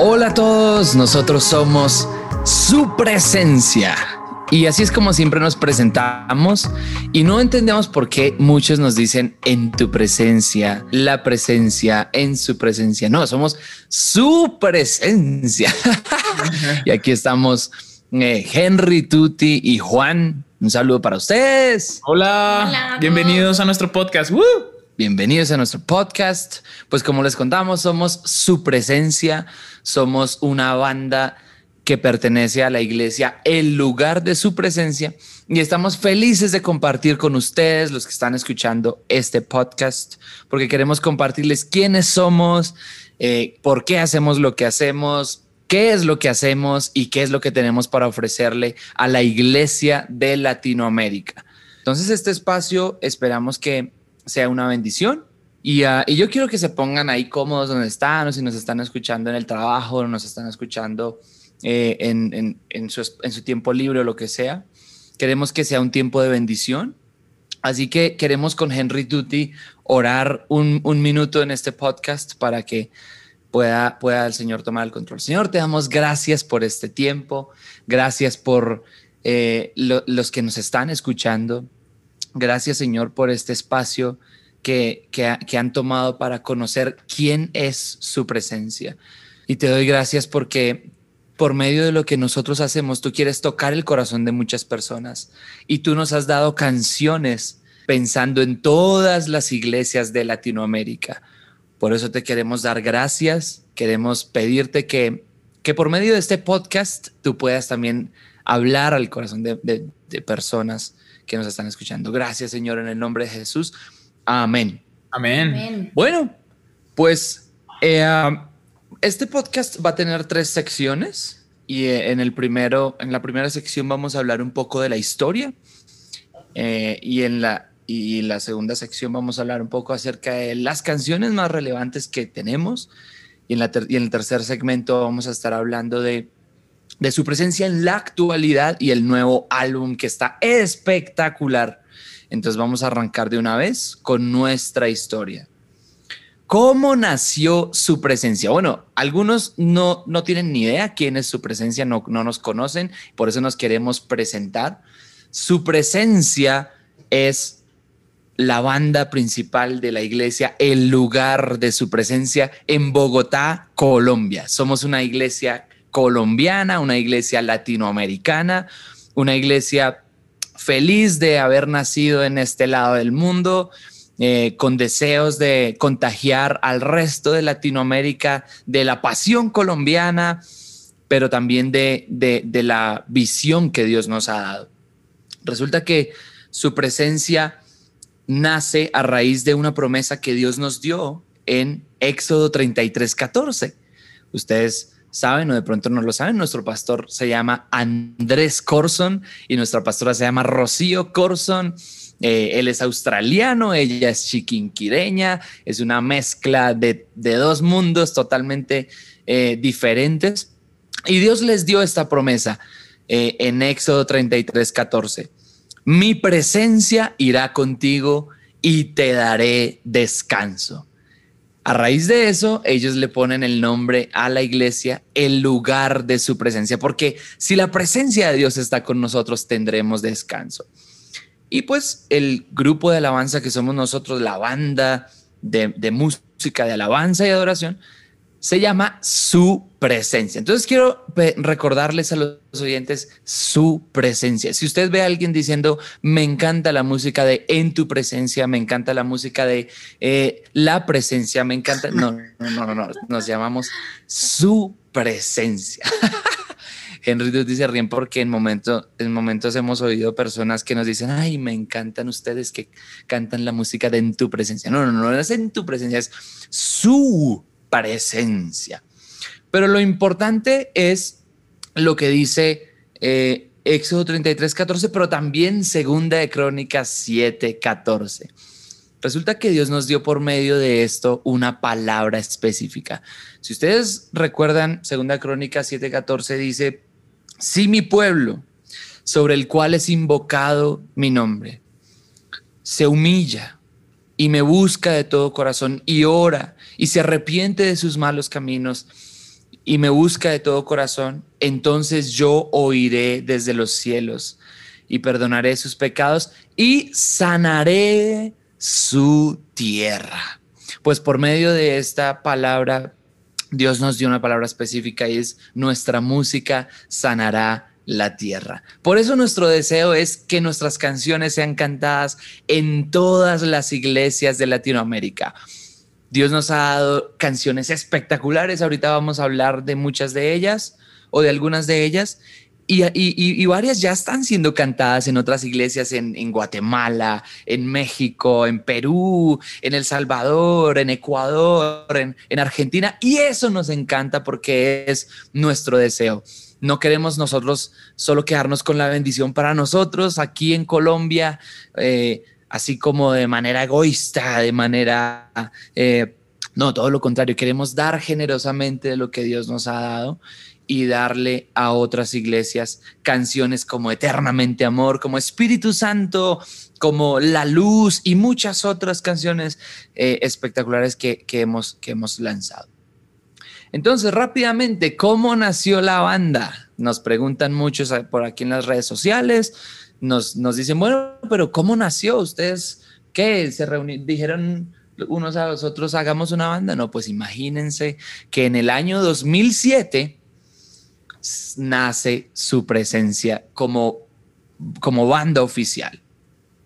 Hola a todos, nosotros somos su presencia. Y así es como siempre nos presentamos y no entendemos por qué muchos nos dicen en tu presencia, la presencia, en su presencia. No, somos su presencia. y aquí estamos eh, Henry, Tuti y Juan. Un saludo para ustedes. Hola, bienvenidos a nuestro podcast. Bienvenidos a nuestro podcast. Pues como les contamos, somos su presencia, somos una banda que pertenece a la iglesia, el lugar de su presencia. Y estamos felices de compartir con ustedes, los que están escuchando este podcast, porque queremos compartirles quiénes somos, eh, por qué hacemos lo que hacemos, qué es lo que hacemos y qué es lo que tenemos para ofrecerle a la iglesia de Latinoamérica. Entonces, este espacio esperamos que sea una bendición. Y, ah, y yo quiero que se pongan ahí cómodos donde están, o si nos están escuchando en el trabajo, o nos están escuchando eh, en, su, tiempo libre o lo que sea. Queremos que sea un tiempo de bendición. Así que queremos con Henry Duty orar un, minuto en este podcast para que pueda, pueda el Señor tomar el control. Señor, te damos gracias por este tiempo. Gracias por eh, los que nos están escuchando. Gracias, Señor, por este espacio que, que han tomado para conocer quién es su presencia. Y te doy gracias porque por medio de lo que nosotros hacemos, tú quieres tocar el corazón de muchas personas y tú nos has dado canciones pensando en todas las iglesias de Latinoamérica. Por eso te queremos dar gracias, queremos pedirte que, que por medio de este podcast tú puedas también hablar al corazón de, personas que nos están escuchando. Gracias Señor, en el nombre de Jesús. Amén. Amén. Bueno, pues eh, este podcast va a tener tres secciones y eh, en el primero, en la primera sección vamos a hablar un poco de la historia eh, y en la y la segunda sección vamos a hablar un poco acerca de las canciones más relevantes que tenemos y en, la y en el tercer segmento vamos a estar hablando de de su presencia en la actualidad y el nuevo álbum que está espectacular. Entonces vamos a arrancar de una vez con nuestra historia. ¿Cómo nació su presencia? Bueno, algunos no, no tienen ni idea quién es su presencia, no, no nos conocen, por eso nos queremos presentar. Su presencia es la banda principal de la iglesia, el lugar de su presencia en Bogotá, Colombia. Somos una iglesia colombiana, una iglesia latinoamericana, una iglesia feliz de haber nacido en este lado del mundo, eh, con deseos de contagiar al resto de Latinoamérica de la pasión colombiana, pero también de, de la visión que Dios nos ha dado. Resulta que su presencia nace a raíz de una promesa que Dios nos dio en Éxodo 33, 14. Ustedes saben o de pronto no lo saben, nuestro pastor se llama Andrés Corson y nuestra pastora se llama Rocío Corson. Eh, él es australiano, ella es chiquinquireña, es una mezcla de, dos mundos totalmente eh, diferentes. Y Dios les dio esta promesa eh, en Éxodo 33, 14. Mi presencia irá contigo y te daré descanso. A raíz de eso, ellos le ponen el nombre a la iglesia, el lugar de su presencia, porque si la presencia de Dios está con nosotros, tendremos descanso. Y pues el grupo de alabanza que somos nosotros, la banda de, música de alabanza y adoración, se llama su presencia. Entonces quiero recordarles a los oyentes su presencia. Si usted ve a alguien diciendo, me encanta la música de en tu presencia, me encanta la música de eh, la presencia, me encanta, no, no, no, no, nos llamamos su presencia. Henry dice ríen porque en, momento, en momentos hemos oído personas que nos dicen, ay, me encantan ustedes que cantan la música de en tu presencia. No, no, no, no es en tu presencia, es su presencia. Pero lo importante es lo que dice eh, Éxodo 33, 14, pero también Segunda de Crónicas 7, 14. Resulta que Dios nos dio por medio de esto una palabra específica. Si ustedes recuerdan, Segunda Crónica 7:14 dice, si mi pueblo, sobre el cual es invocado mi nombre, se humilla y me busca de todo corazón y ora y se arrepiente de sus malos caminos y me busca de todo corazón, entonces yo oiré desde los cielos y perdonaré sus pecados y sanaré su tierra. Pues por medio de esta palabra, Dios nos dio una palabra específica y es nuestra música sanará la tierra. Por eso nuestro deseo es que nuestras canciones sean cantadas en todas las iglesias de Latinoamérica. Dios nos ha dado canciones espectaculares, ahorita vamos a hablar de muchas de ellas o de algunas de ellas, y, varias ya están siendo cantadas en otras iglesias en, Guatemala, en México, en Perú, en El Salvador, en Ecuador, en, en Argentina. Y eso nos encanta porque es nuestro deseo. No queremos nosotros solo quedarnos con la bendición para nosotros aquí en Colombia, eh, así como de manera egoísta, de manera... Eh, no, todo lo contrario, queremos dar generosamente de lo que Dios nos ha dado y darle a otras iglesias canciones como Eternamente Amor, como Espíritu Santo, como La Luz y muchas otras canciones eh, espectaculares que, hemos, que hemos lanzado. Entonces, rápidamente, ¿cómo nació la banda? Nos preguntan muchos por aquí en las redes sociales, nos, dicen, bueno, pero ¿cómo nació? ¿Ustedes qué? ¿Se reunieron? ¿Dijeron unos a los otros, hagamos una banda? No, pues imagínense que en el año 2007 nace su presencia como, como banda oficial.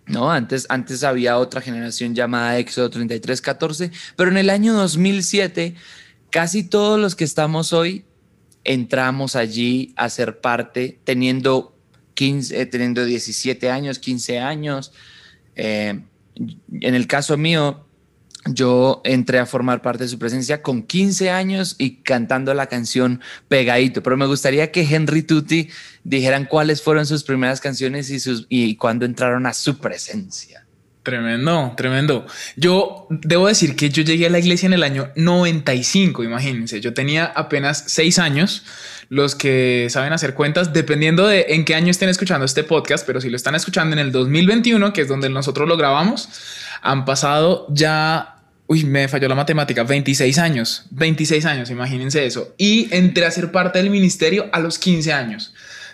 ¿no? Antes, antes había otra generación llamada Éxodo 3314, pero en el año 2007 casi todos los que estamos hoy entramos allí a ser parte teniendo, 15, eh, 17 años, 15 años. Eh, en el caso mío, yo entré a formar parte de su presencia con 15 años y cantando la canción Pegadito, pero me gustaría que Henry Tutti dijeran cuáles fueron sus primeras canciones y, y cuándo entraron a su presencia. Tremendo, tremendo. Yo debo decir que yo llegué a la iglesia en el año 95, imagínense, yo tenía apenas 6 años. Los que saben hacer cuentas, dependiendo de en qué año estén escuchando este podcast, pero si lo están escuchando en el 2021, que es donde nosotros lo grabamos, han pasado ya, uy, me falló la matemática, 26 años, 26 años, imagínense eso. Y entré a ser parte del ministerio a los 15 años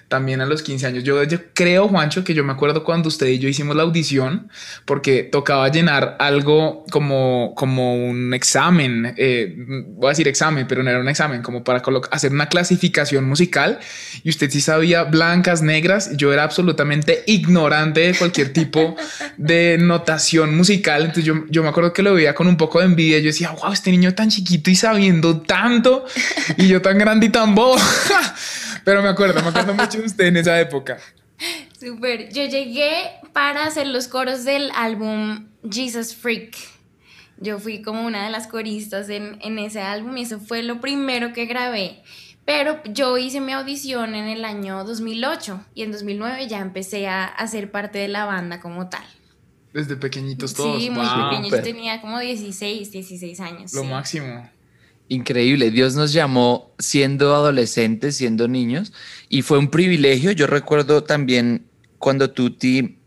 también a los 15 años. Yo, creo, Juancho, que yo me acuerdo cuando usted y yo hicimos la audición, porque tocaba llenar algo como, como un examen, eh, voy a decir examen, pero no era un examen, como para hacer una clasificación musical. Y usted sí sabía blancas, negras. Yo era absolutamente ignorante de cualquier tipo de notación musical. Entonces yo, yo me acuerdo que lo veía con un poco de envidia. Yo decía, wow, este niño tan chiquito y sabiendo tanto, y yo tan grande y tan bobo. Pero me acuerdo, me acuerdo mucho de usted en esa época. Súper. Yo llegué para hacer los coros del álbum Jesus Freak. Yo fui como una de las coristas en, en ese álbum y eso fue lo primero que grabé. Pero yo hice mi audición en el año 2008 y en 2009 ya empecé a, hacer ser parte de la banda como tal. Desde pequeñitos todos. Sí, muy pequeño. Yo tenía como 16, 16 años. Lo máximo. Increíble, Dios nos llamó siendo adolescentes, siendo niños, y fue un privilegio. Yo recuerdo también cuando Tuti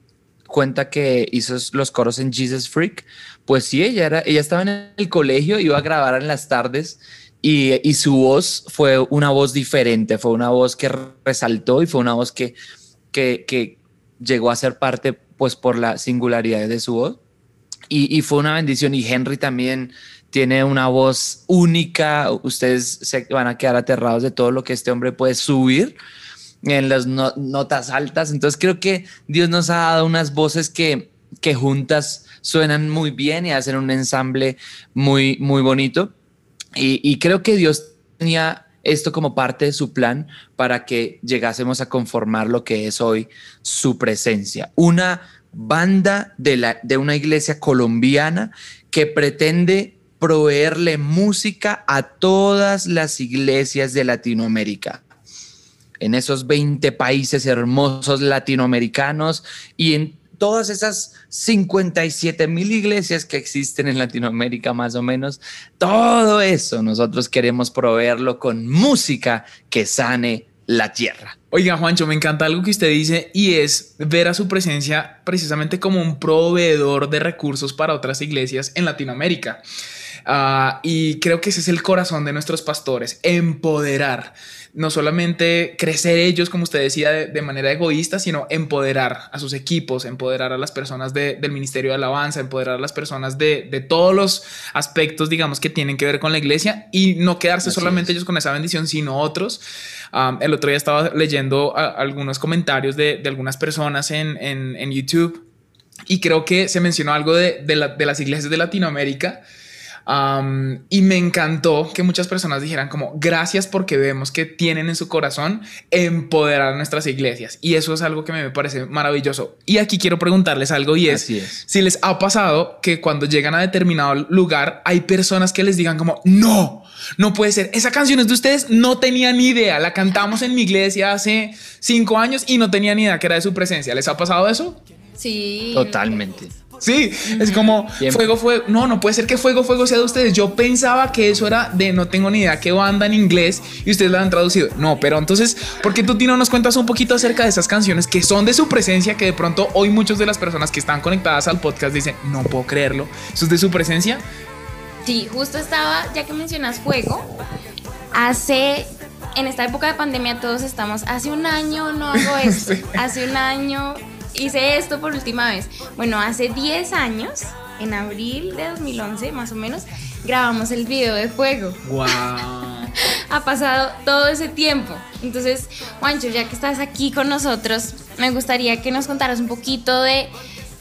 cuenta que hizo los coros en Jesus Freak, pues sí, ella, era, ella estaba en el colegio, iba a grabar en las tardes y, su voz fue una voz diferente, fue una voz que resaltó y fue una voz que, que, que llegó a ser parte pues por la singularidad de su voz. Y, y, fue una bendición y Henry también tiene una voz única, ustedes se van a quedar aterrados de todo lo que este hombre puede subir en las notas altas, entonces creo que Dios nos ha dado unas voces que, que juntas suenan muy bien y hacen un ensamble muy, muy bonito. Y, y creo que Dios tenía esto como parte de su plan para que llegásemos a conformar lo que es hoy su presencia. Una banda de, una iglesia colombiana que pretende proveerle música a todas las iglesias de Latinoamérica. En esos 20 países hermosos latinoamericanos y en todas esas 57 mil iglesias que existen en Latinoamérica más o menos, todo eso nosotros queremos proveerlo con música que sane la tierra. Oiga, Juancho, me encanta algo que usted dice y es ver a su presencia precisamente como un proveedor de recursos para otras iglesias en Latinoamérica. Ah, y creo que ese es el corazón de nuestros pastores, empoderar. No solamente crecer ellos, como usted decía, de, manera egoísta, sino empoderar a sus equipos, empoderar a las personas del Ministerio de Alabanza, empoderar a las personas de, todos los aspectos, digamos, que tienen que ver con la iglesia y no quedarse solamente ellos con esa bendición, sino otros. el otro día estaba leyendo algunos comentarios de, algunas personas en, YouTube y creo que se mencionó algo de, de las iglesias de Latinoamérica y me encantó que muchas personas dijeran como gracias porque vemos que tienen en su corazón empoderar nuestras iglesias. Y eso es algo que me parece maravilloso. Y aquí quiero preguntarles algo y es, si les ha pasado que cuando llegan a determinado lugar hay personas que les digan como no, no puede ser. Esa canción es de ustedes, no tenía ni idea. La cantamos en mi iglesia hace cinco años y no tenía ni idea que era de su presencia. ¿Les ha pasado eso? Sí. Totalmente. Sí, es como fuego, fuego. No, no puede ser que fuego, fuego sea de ustedes. Yo pensaba que eso era de no tengo ni idea qué banda en inglés y ustedes lo han traducido. No, pero entonces, ¿por qué tú, Tino, nos cuentas un poquito acerca de esas canciones que son de su presencia? Que de pronto hoy muchas de las personas que están conectadas al podcast dicen, no puedo creerlo. ¿Eso es de su presencia? Sí, justo estaba, ya que mencionas fuego, hace en esta época de pandemia todos estamos, hace un año no hago esto, hace un año hice esto por última vez. Bueno, hace 10 años, en abril de 2011 más o menos, grabamos el video de fuego. ¡Wow! ha pasado todo ese tiempo. Entonces, Juancho, ya que estás aquí con nosotros, me gustaría que nos contaras un poquito de,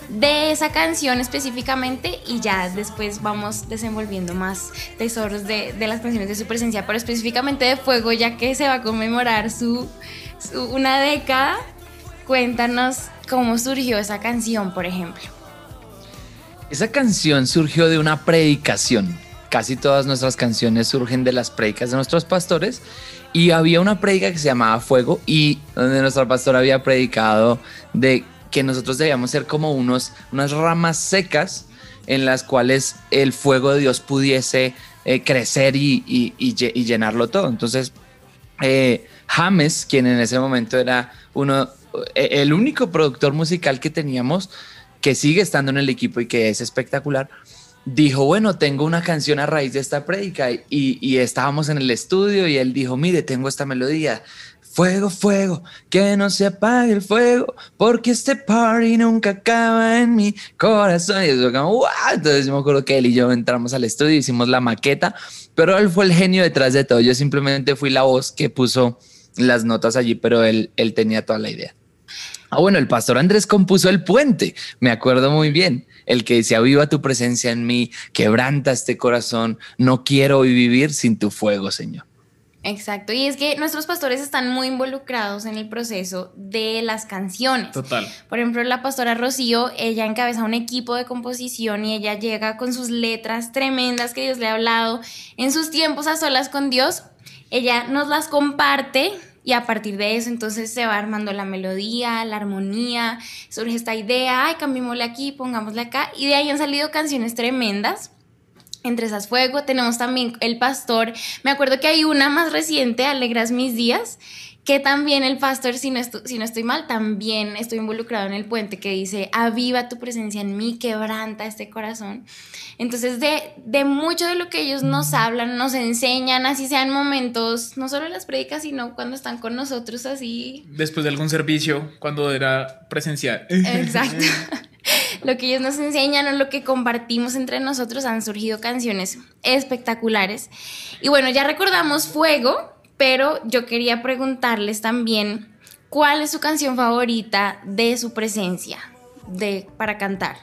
de esa canción específicamente y ya después vamos desenvolviendo más tesoros de, de, las canciones de su presencia, pero específicamente de Fuego, ya que se va a conmemorar su, su una década. Cuéntanos cómo surgió esa canción, por ejemplo. Esa canción surgió de una predicación. Casi todas nuestras canciones surgen de las predicas de nuestros pastores. Y había una predica que se llamaba Fuego y donde nuestro pastor había predicado de que nosotros debíamos ser como unos, unas ramas secas en las cuales el fuego de Dios pudiese eh, crecer y, llenarlo todo. Entonces, eh, James, quien en ese momento era uno el único productor musical que teníamos que sigue estando en el equipo y que es espectacular, dijo, bueno, tengo una canción a raíz de esta prédica y, estábamos en el estudio y él dijo, mire, tengo esta melodía. Fuego, fuego, que no se apague el fuego, porque este party nunca acaba en mi corazón. Y eso como, Entonces me acuerdo que él y yo entramos al estudio, hicimos la maqueta, pero él fue el genio detrás de todo. Yo simplemente fui la voz que puso las notas allí, pero él tenía toda la idea. Ah, bueno, el pastor Andrés compuso el puente, me acuerdo muy bien, el que decía, viva tu presencia en mí, quebranta este corazón, no quiero vivir sin tu fuego, Señor. Exacto, y es que nuestros pastores están muy involucrados en el proceso de las canciones. Total. Por ejemplo, la pastora Rocío, ella encabeza un equipo de composición y ella llega con sus letras tremendas que Dios le ha hablado en sus tiempos a solas con Dios. Ella nos las comparte y a partir de eso entonces se va armando la melodía, la armonía, surge esta idea, ay, cambiémosle aquí, pongámosle acá. Y de ahí han salido canciones tremendas. Entre esas fuego tenemos también El Pastor. Me acuerdo que hay una más reciente, Alegras mis días, que también el pastor, si no, si no estoy mal, también estoy involucrado en el puente que dice, aviva tu presencia en mí, quebranta este corazón. Entonces, de, de mucho de lo que ellos nos hablan, nos enseñan, así sean momentos, no solo en las predicas, sino cuando están con nosotros así. Después de algún servicio, cuando era presencial. Exacto. lo que ellos nos enseñan o lo que compartimos entre nosotros han surgido canciones espectaculares. Y bueno, ya recordamos Fuego, pero yo quería preguntarles también cuál es su canción favorita de su presencia de, para cantar.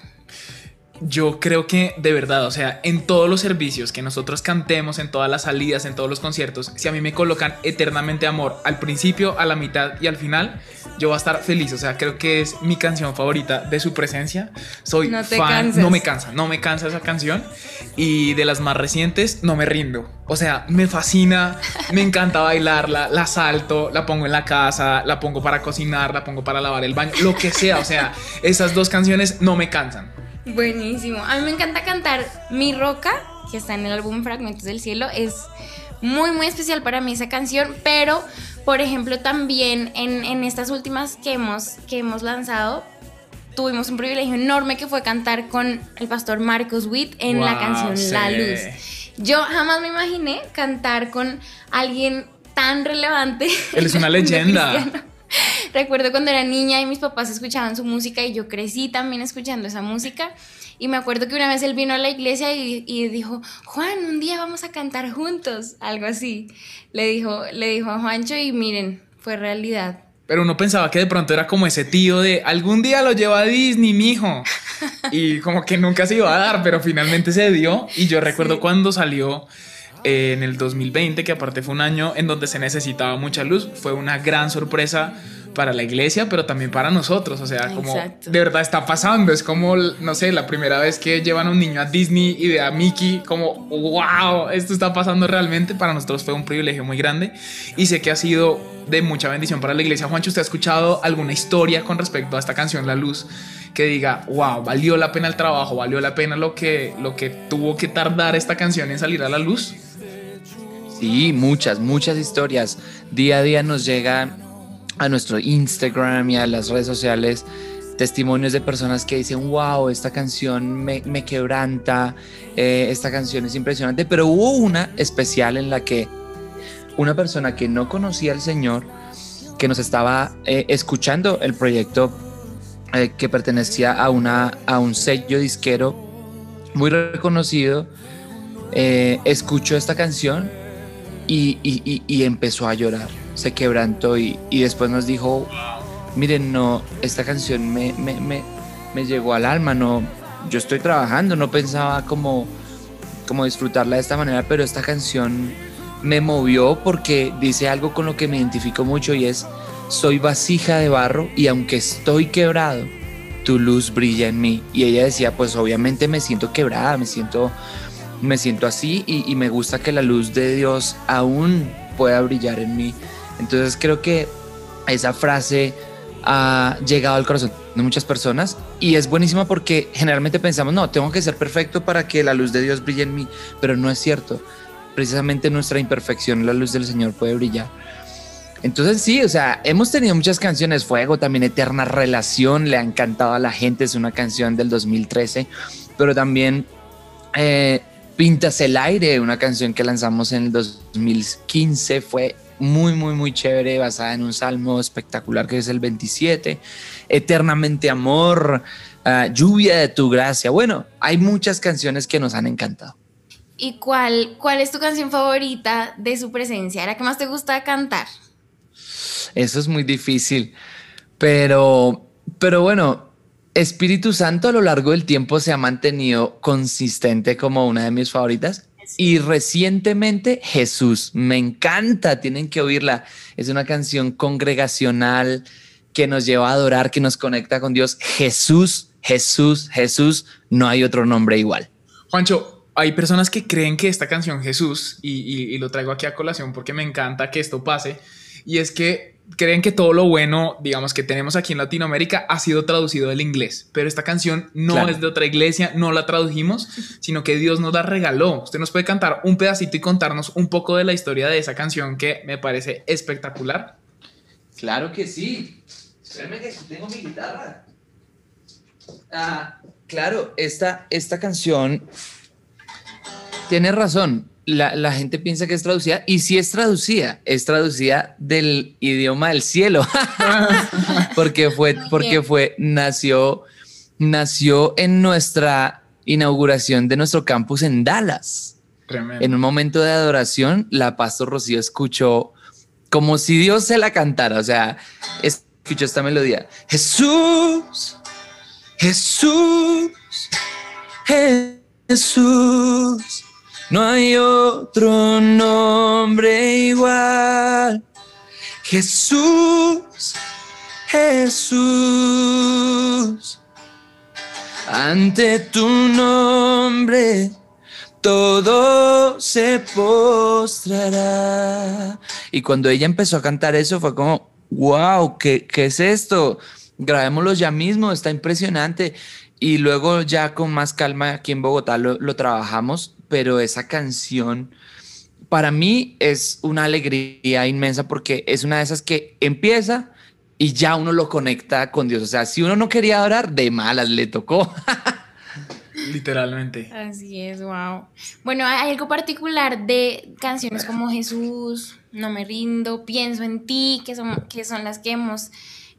Yo creo que de verdad, o sea, en todos los servicios que nosotros cantemos, en todas las salidas, en todos los conciertos, si a mí me colocan eternamente amor al principio, a la mitad y al final, yo voy a estar feliz. O sea, creo que es mi canción favorita de su presencia. Soy no fan, no me cansa, no me cansa esa canción. Y de las más recientes, no me rindo. O sea, me fascina, me encanta bailarla, la salto, la pongo en la casa, la pongo para cocinar, la pongo para lavar el baño, lo que sea. O sea, esas dos canciones no me cansan. Buenísimo. A mí me encanta cantar Mi Roca, que está en el álbum Fragmentos del Cielo. Es muy, muy especial para mí esa canción, pero, por ejemplo, también en, estas últimas que hemos, que hemos lanzado, tuvimos un privilegio enorme que fue cantar con el pastor Marcos Witt en la canción La Luz. Yo jamás me imaginé cantar con alguien tan relevante. Él es una leyenda. Recuerdo cuando era niña y mis papás escuchaban su música y yo crecí también escuchando esa música. Y me acuerdo que una vez él vino a la iglesia y, dijo, Juan, un día vamos a cantar juntos, algo así. Le dijo, le dijo a Juancho y miren, fue realidad. Pero uno pensaba que de pronto era como ese tío de algún día lo lleva a Disney, mijo. Y como que nunca se iba a dar, pero finalmente se dio. Y yo recuerdo cuando salió eh, en el 2020, que aparte fue un año en donde se necesitaba mucha luz, fue una gran sorpresa para la iglesia, pero también para nosotros. O sea, como de verdad está pasando. Es como, no sé, la primera vez que llevan a un niño a Disney y ve a Mickey, como, wow, esto está pasando realmente. Para nosotros fue un privilegio muy grande y sé que ha sido de mucha bendición para la iglesia. Juancho, ¿usted ha escuchado alguna historia con respecto a esta canción La Luz que diga, wow, valió la pena el trabajo, valió la pena lo que, lo que tuvo que tardar esta canción en salir a la luz? Sí, muchas, muchas historias. Día a día nos llegan a nuestro Instagram y a las redes sociales testimonios de personas que dicen, wow, esta canción me, quebranta, eh, esta canción es impresionante, pero hubo una especial en la que una persona que no conocía al Señor, que nos estaba eh, escuchando el proyecto eh, que pertenecía a, una, a un sello disquero muy reconocido, escuchó esta canción y empezó a llorar se quebrantó y, después nos dijo, miren, no, esta canción me, me, me, me, llegó al alma, no, yo estoy trabajando, no pensaba como, como disfrutarla de esta manera, pero esta canción me movió porque dice algo con lo que me identifico mucho y es, soy vasija de barro y aunque estoy quebrado, tu luz brilla en mí. Y ella decía, pues obviamente me siento quebrada, me siento, me siento así y, y me gusta que la luz de Dios aún pueda brillar en mí. Entonces creo que esa frase ha llegado al corazón de muchas personas y es buenísima porque generalmente pensamos, no, tengo que ser perfecto para que la luz de Dios brille en mí, pero no es cierto. Precisamente nuestra imperfección, la luz del Señor puede brillar. Entonces sí, o sea, hemos tenido muchas canciones, Fuego, también Eterna Relación, le ha encantado a la gente, es una canción del 2013, pero también eh, Pintas el Aire, una canción que lanzamos en el 2015, fue muy, muy, muy chévere, basada en un salmo espectacular que es el 27. Eternamente Amor, ah, Lluvia de tu Gracia. Bueno, hay muchas canciones que nos han encantado. ¿Y cuál, cuál es tu canción favorita de su presencia? ¿La que más te gusta cantar? Eso es muy difícil, pero, pero bueno, Espíritu Santo a lo largo del tiempo se ha mantenido consistente como una de mis favoritas. Y recientemente Jesús, me encanta, tienen que oírla. Es una canción congregacional que nos lleva a adorar, que nos conecta con Dios. Jesús, Jesús, Jesús, no hay otro nombre igual. Juancho, hay personas que creen que esta canción Jesús, y, lo traigo aquí a colación porque me encanta que esto pase, y es que creen que todo lo bueno, digamos, que tenemos aquí en Latinoamérica ha sido traducido del inglés, pero esta canción no es de otra iglesia, no la tradujimos, sino que Dios nos la regaló. Usted nos puede cantar un pedacito y contarnos un poco de la historia de esa canción que me parece espectacular. Claro que sí. Espérame que tengo mi guitarra. Ah, claro, esta, esta canción tiene razón la, gente piensa que es traducida y si es traducida, es traducida del idioma del cielo, porque fue, porque fue, nació, nació en nuestra inauguración de nuestro campus en Dallas. En un momento de adoración, la pastor Rocío escuchó como si Dios se la cantara, o sea, escuchó esta melodía. Jesús, Jesús, Jesús no hay otro nombre igual. Jesús, Jesús. Ante tu nombre todo se postrará. Y cuando ella empezó a cantar eso fue como, wow, ¿qué, qué es esto? Grabémoslo ya mismo, está impresionante. Y luego ya con más calma aquí en Bogotá lo, lo trabajamos pero esa canción para mí es una alegría inmensa porque es una de esas que empieza y ya uno lo conecta con Dios. O sea, si uno no quería orar, de malas le tocó. Literalmente. Así es, wow. Bueno, hay algo particular de canciones como Jesús, No me rindo, Pienso en ti, que son, que son las que hemos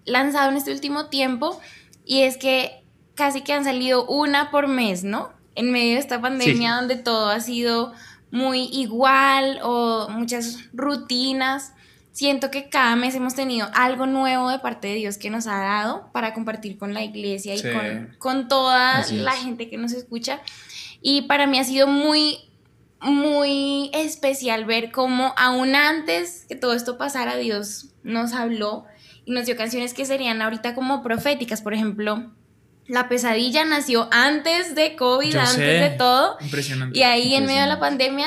lanzado en este último tiempo, y es que casi que han salido una por mes, ¿no? En medio de esta pandemia donde todo ha sido muy igual o muchas rutinas siento que cada mes hemos tenido algo nuevo de parte de Dios que nos ha dado para compartir con la iglesia y con, toda la gente que nos escucha. Y para mí ha sido muy, muy especial ver cómo aún antes que todo esto pasara, Dios nos habló y nos dio canciones que serían ahorita como proféticas. Por ejemplo, la pesadilla nació antes de COVID, antes de todo. Impresionante. Y ahí en medio de la pandemia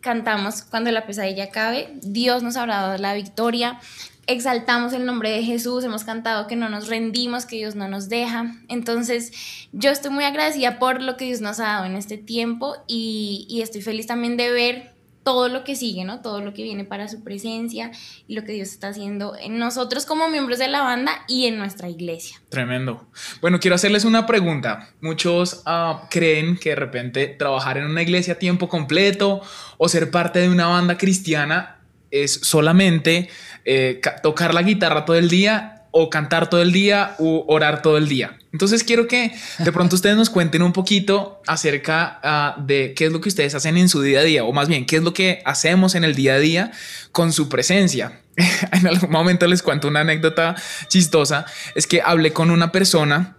cantamos cuando la pesadilla acabe. Dios nos ha dado la victoria. Exaltamos el nombre de Jesús, hemos cantado que no nos rendimos, que Dios no nos deja. Entonces, yo estoy muy agradecida por lo que Dios nos ha dado en este tiempo y, y estoy feliz también de ver todo lo que sigue, ¿no? Todo lo que viene para su presencia y lo que Dios está haciendo en nosotros como miembros de la banda y en nuestra iglesia. Tremendo. Bueno, quiero hacerles una pregunta. Muchos ah, creen que de repente trabajar en una iglesia a tiempo completo o ser parte de una banda cristiana es solamente eh, tocar la guitarra todo el día o cantar todo el día o orar todo el día. Entonces quiero que de pronto ustedes nos cuenten un poquito acerca ah, de qué es lo que ustedes hacen en su día a día, o más bien, qué es lo que hacemos en el día a día con su presencia. en algún momento les cuento una anécdota chistosa, es que hablé con una persona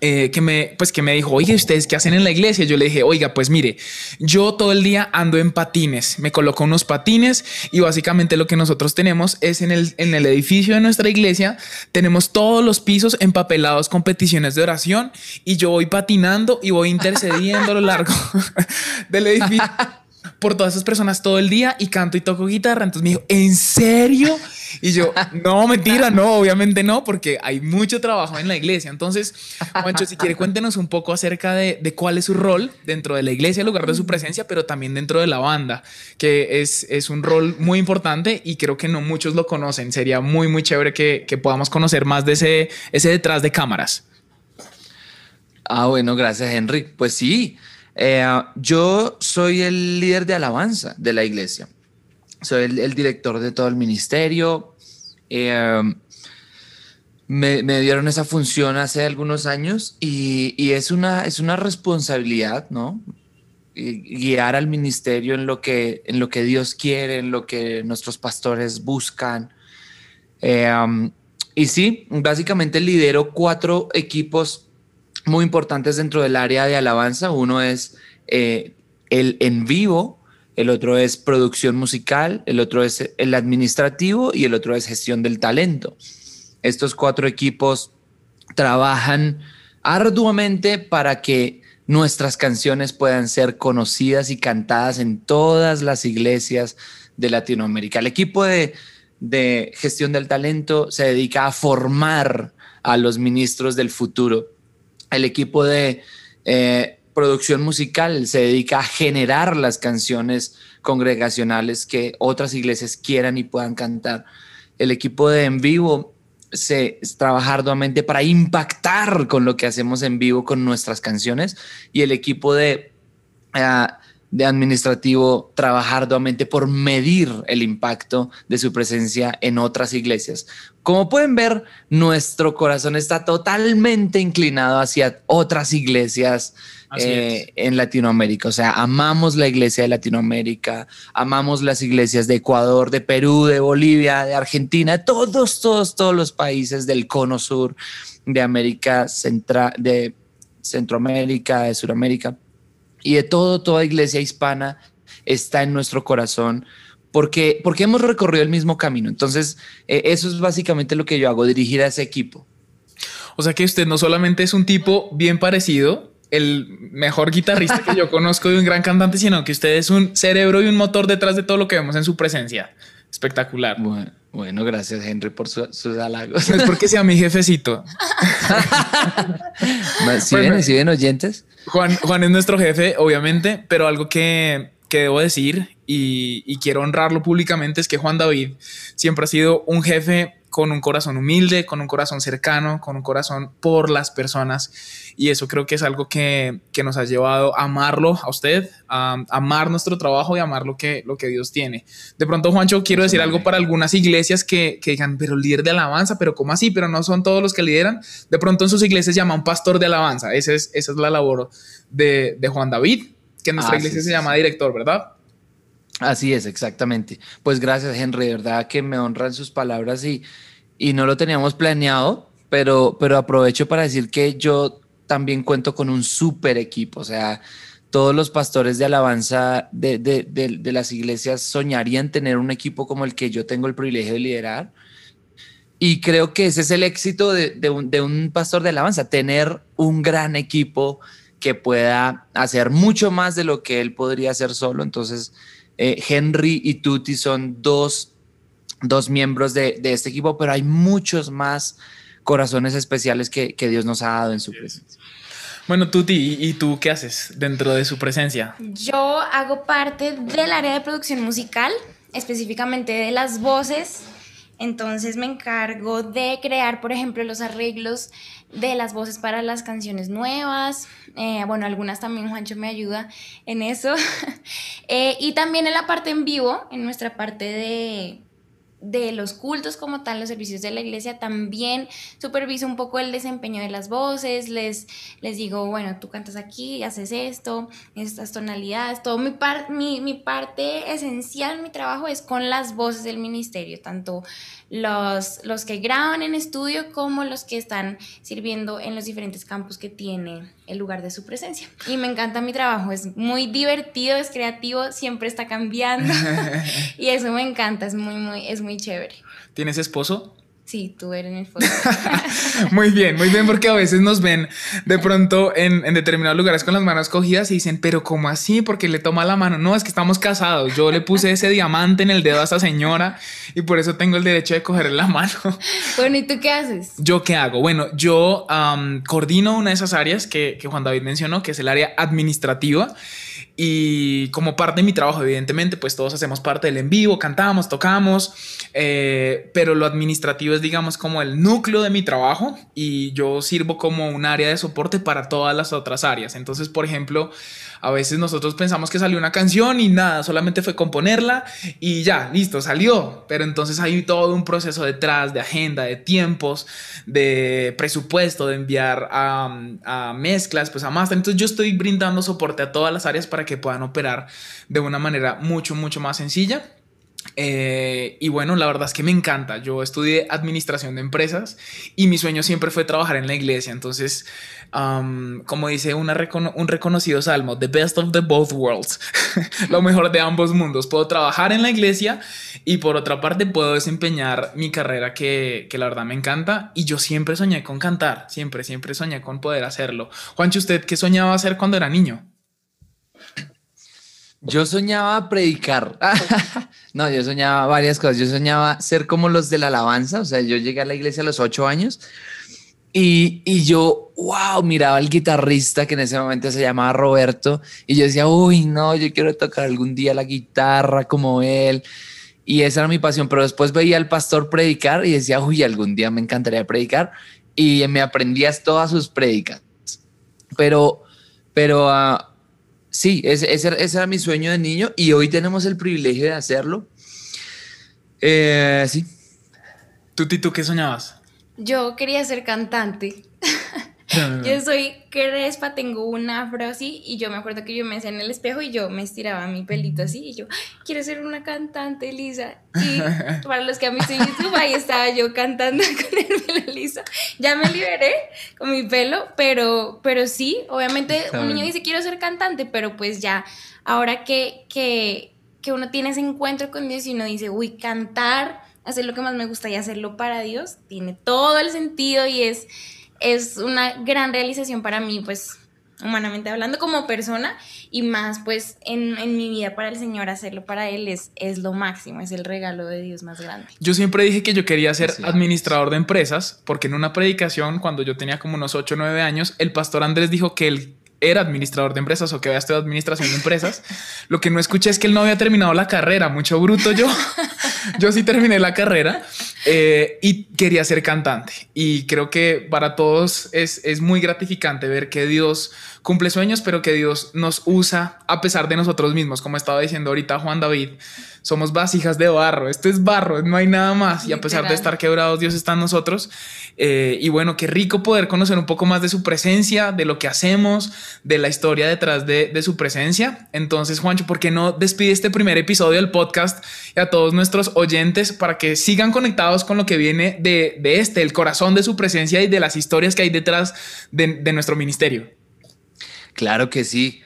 eh, que me, pues que me dijo, oye, ¿ustedes qué hacen en la iglesia? Yo le dije, oiga, pues mire, yo todo el día ando en patines, me coloco unos patines y básicamente lo que nosotros tenemos es en el, en el edificio de nuestra iglesia, tenemos todos los pisos empapelados con peticiones de oración y yo voy patinando y voy intercediendo a lo largo del edificio por todas esas personas todo el día y canto y toco guitarra. Entonces me dijo, ¿en serio? Y yo, no, mentira, no, obviamente no, porque hay mucho trabajo en la iglesia. Entonces, Juancho, si quiere, cuéntenos un poco acerca de, cuál es su rol dentro de la iglesia, en lugar de su presencia, pero también dentro de la banda, que es, es un rol muy importante y creo que no muchos lo conocen. Sería muy, muy chévere que, que podamos conocer más de ese, ese detrás de cámaras. Ah, bueno, gracias, Henry. Pues sí. Eh, yo soy el líder de alabanza de la iglesia. Soy el, director de todo el ministerio. Eh, me, dieron esa función hace algunos años y, es, una, es una responsabilidad, ¿no? guiar al ministerio en lo, que, en lo que Dios quiere, en lo que nuestros pastores buscan. Eh, y sí, básicamente lidero cuatro equipos muy importantes dentro del área de alabanza. Uno es eh, el en vivo, el otro es producción musical, el otro es el administrativo y el otro es gestión del talento. Estos cuatro equipos trabajan arduamente para que nuestras canciones puedan ser conocidas y cantadas en todas las iglesias de Latinoamérica. El equipo de, de gestión del talento se dedica a formar a los ministros del futuro el equipo de eh, producción musical se dedica a generar las canciones congregacionales que otras iglesias quieran y puedan cantar. El equipo de en vivo se trabaja arduamente para impactar con lo que hacemos en vivo con nuestras canciones y el equipo de ah, de administrativo trabajar arduamente por medir el impacto de su presencia en otras iglesias. Como pueden ver, nuestro corazón está totalmente inclinado hacia otras iglesias eh, en Latinoamérica. O sea, amamos la iglesia de Latinoamérica, amamos las iglesias de Ecuador, de Perú, de Bolivia, de Argentina, todos, todos, todos los países del cono sur de América Central, de Centroamérica, de Sudamérica y de todo, toda iglesia hispana está en nuestro corazón porque, porque hemos recorrido el mismo camino. Entonces, eh, eso es básicamente lo que yo hago, dirigir a ese equipo. O sea que usted no solamente es un tipo bien parecido, el mejor guitarrista que yo conozco y un gran cantante, sino que usted es un cerebro y un motor detrás de todo lo que vemos en su presencia. Espectacular. Bueno, gracias Henry por sus halagos. Es porque sea mi jefecito. ¿Si ven, ¿si ven oyentes? Juan, Juan es nuestro jefe, obviamente, pero algo que, debo decir y, quiero honrarlo públicamente es que Juan David siempre ha sido un jefe con un corazón humilde, con un corazón cercano, con un corazón por las personas. Y eso creo que es algo que, nos ha llevado a amarlo a usted, a, amar nuestro trabajo y amar lo que, lo que Dios tiene. De pronto, Juancho, quiero decir algo para algunas iglesias que, que digan, pero líder de alabanza, pero ¿cómo así? Pero no son todos los que lideran. De pronto en sus iglesias llaman pastor de alabanza. Ese es, esa es la labor de, Juan David, que en nuestra ah, iglesia se llama director, ¿verdad? Así es, exactamente. Pues gracias, Henry, de verdad que me honran sus palabras y, y no lo teníamos planeado, pero, pero aprovecho para decir que yo también cuento con un súper equipo, o sea, todos los pastores de alabanza de, de, de, las iglesias soñarían tener un equipo como el que yo tengo el privilegio de liderar. Y creo que ese es el éxito de, un, de un pastor de alabanza, tener un gran equipo que pueda hacer mucho más de lo que él podría hacer solo. Entonces, eh, Henry y Tuti son dos, miembros de, este equipo, pero hay muchos más corazones especiales que, Dios nos ha dado en su presencia. Bueno, Tuti, ¿y tú qué haces dentro de su presencia? Yo hago parte del área de producción musical, específicamente de las voces. Entonces me encargo de crear, por ejemplo, los arreglos de las voces para las canciones nuevas. Eh, bueno, algunas también Juancho me ayuda en eso. Eh, y también en la parte en vivo, en nuestra parte de de los cultos como tal, los servicios de la iglesia, también superviso un poco el desempeño de las voces, les, les digo, bueno, tú cantas aquí, haces esto, estas tonalidades, todo mi, mi, mi parte esencial, mi trabajo es con las voces del ministerio, tanto los, los que graban en estudio como los que están sirviendo en los diferentes campos que tiene el lugar de su presencia. Y me encanta mi trabajo, es muy divertido, es creativo, siempre está cambiando y eso me encanta, es muy, muy, es muy chévere. ¿Tienes esposo? Sí, tú eres mi foto. muy bien, muy bien, porque a veces nos ven de pronto en, determinados lugares con las manos cogidas y dicen, pero ¿cómo así? Porque le toma la mano. No, es que estamos casados. Yo le puse ese diamante en el dedo a esa señora y por eso tengo el derecho de cogerle la mano. Bueno, ¿y tú qué haces? ¿Yo qué hago? Bueno, yo coordino una de esas áreas que, que Juan David mencionó, que es el área administrativa. Y como parte de mi trabajo, evidentemente, pues todos hacemos parte del en vivo, cantamos, tocamos, eh, pero lo administrativo es, digamos, como el núcleo de mi trabajo y yo sirvo como un área de soporte para todas las otras áreas. Entonces, por ejemplo, a veces nosotros pensamos que salió una canción y nada, solamente fue componerla y ya, listo, salió. Pero entonces hay todo un proceso detrás de agenda, de tiempos, de presupuesto, de enviar a, mezclas, pues a master. Entonces yo estoy brindando soporte a todas las áreas para que puedan operar de una manera mucho, mucho más sencilla. Eh, y bueno, la verdad es que me encanta. Yo estudié administración de empresas y mi sueño siempre fue trabajar en la iglesia. Entonces, como dice un reconocido salmo, the best of the both worlds, lo mejor de ambos mundos. Puedo trabajar en la iglesia y por otra parte puedo desempeñar mi carrera que, que la verdad me encanta. Y yo siempre soñé con cantar, siempre, siempre soñé con poder hacerlo. Juancho, ¿usted qué soñaba hacer cuando era niño? Yo soñaba predicar. no, yo soñaba varias cosas. Yo soñaba ser como los de la alabanza. O sea, yo llegué a la iglesia a los ocho años y, y, yo, wow, miraba al guitarrista que en ese momento se llamaba Roberto. Y yo decía, uy, no, yo quiero tocar algún día la guitarra como él. Y esa era mi pasión. Pero después veía al pastor predicar y decía, uy, algún día me encantaría predicar. Y me aprendías todas sus prédicas. Pero, pero, uh, sí, ese, ese, era mi sueño de niño y hoy tenemos el privilegio de hacerlo. Eh, sí. ¿Tú, ¿Tú qué soñabas? Yo quería ser cantante. yo soy crespa, tengo un afro así y yo me acuerdo que yo me hacía en el espejo y yo me estiraba mi pelito así y yo, quiero ser una cantante lisa. Y para los que han visto en YouTube, ahí estaba yo cantando con el pelo liso. Ya me liberé con mi pelo, pero, pero sí, obviamente un niño dice quiero ser cantante, pero pues ya, ahora que, que, que uno tiene ese encuentro con Dios y uno dice, uy, cantar, hacer lo que más me gusta y hacerlo para Dios, tiene todo el sentido y es es una gran realización para mí, pues humanamente hablando como persona y más pues en, mi vida para el Señor hacerlo para Él es, es lo máximo, es el regalo de Dios más grande. Yo siempre dije que yo quería ser administrador de empresas porque en una predicación cuando yo tenía como unos 8 o 9 años el pastor Andrés dijo que él era administrador de empresas o que había estudiado administración de empresas. Lo que no escuché es que él no había terminado la carrera, mucho bruto yo. yo sí terminé la carrera, Eh, y quería ser cantante. Y creo que para todos es, es muy gratificante ver que Dios cumple sueños, pero que Dios nos usa a pesar de nosotros mismos. Como estaba diciendo ahorita Juan David, somos vasijas de barro. Esto es barro, no hay nada más. Y a pesar de estar quebrados, Dios está en nosotros. Eh, y bueno, qué rico poder conocer un poco más de su presencia, de lo que hacemos, de la historia detrás de, de su presencia. Entonces, Juancho, ¿por qué no despide este primer episodio del podcast y a todos nuestros oyentes para que sigan conectados con lo que viene de, de este, el corazón de su presencia y de las historias que hay detrás de, de nuestro ministerio? Claro que sí.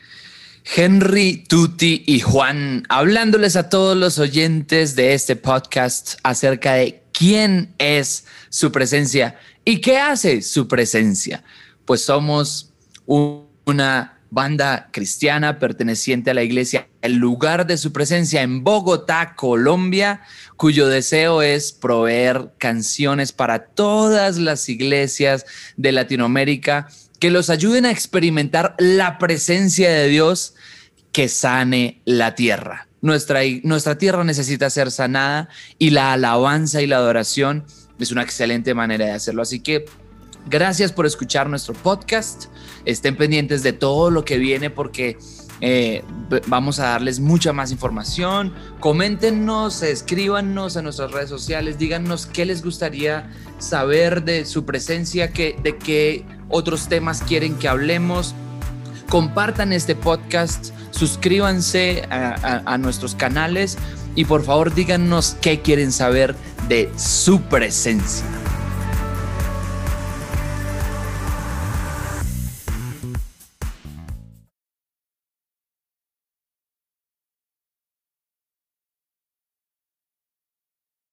Henry, Tuti y Juan, hablándoles a todos los oyentes de este podcast acerca de quién es su presencia y qué hace su presencia. Pues somos una banda cristiana perteneciente a la iglesia El lugar de su presencia en Bogotá, Colombia, cuyo deseo es proveer canciones para todas las iglesias de Latinoamérica que los ayuden a experimentar la presencia de Dios que sane la tierra. Nuestra, nuestra tierra necesita ser sanada y la alabanza y la adoración es una excelente manera de hacerlo. Así que gracias por escuchar nuestro podcast. Estén pendientes de todo lo que viene porque eh, vamos a darles mucha más información. Coméntenos, escríbanos en nuestras redes sociales, díganos qué les gustaría saber de su presencia, que, de qué otros temas quieren que hablemos. Compartan este podcast, suscríbanse a, a nuestros canales y por favor díganos qué quieren saber de su presencia.